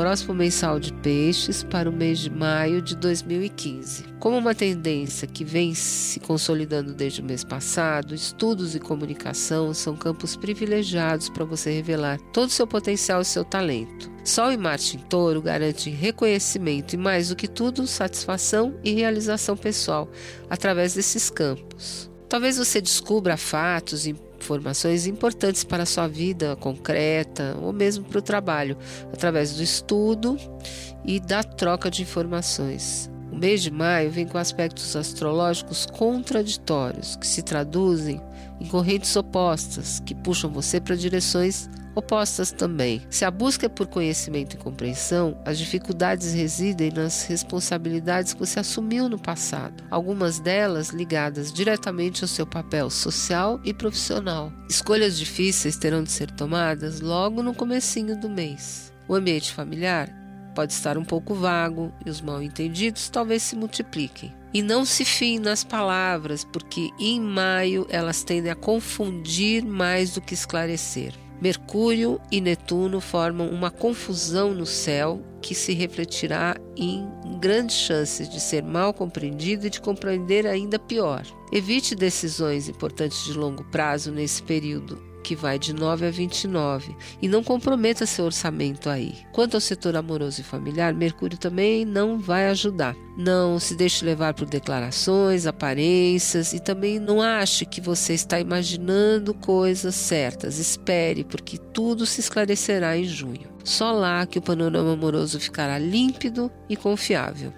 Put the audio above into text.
Próximo mensal de peixes para o mês de maio de 2015. Como uma tendência que vem se consolidando desde o mês passado, estudos e comunicação são campos privilegiados para você revelar todo o seu potencial e seu talento. Sol e Marte em Touro garantem reconhecimento e, mais do que tudo, satisfação e realização pessoal através desses campos. Talvez você descubra fatos e informações importantes para a sua vida concreta ou mesmo para o trabalho, através do estudo e da troca de informações. O mês de maio vem com aspectos astrológicos contraditórios, que se traduzem em correntes opostas, que puxam você para direções opostas também. Se a busca é por conhecimento e compreensão, as dificuldades residem nas responsabilidades que você assumiu no passado, algumas delas ligadas diretamente ao seu papel social e profissional. Escolhas difíceis terão de ser tomadas logo no comecinho do mês. O ambiente familiar pode estar um pouco vago e os mal-entendidos talvez se multipliquem. E não se fiem nas palavras, porque em maio elas tendem a confundir mais do que esclarecer. Mercúrio e Netuno formam uma confusão no céu que se refletirá em grandes chances de ser mal compreendido e de compreender ainda pior. Evite decisões importantes de longo prazo nesse período, que vai de 9 a 29, e não comprometa seu orçamento aí. Quanto ao setor amoroso e familiar, Mercúrio também não vai ajudar. Não se deixe levar por declarações, aparências e também não ache que você está imaginando coisas certas. Espere, porque tudo se esclarecerá em junho. Só lá que o panorama amoroso ficará límpido e confiável.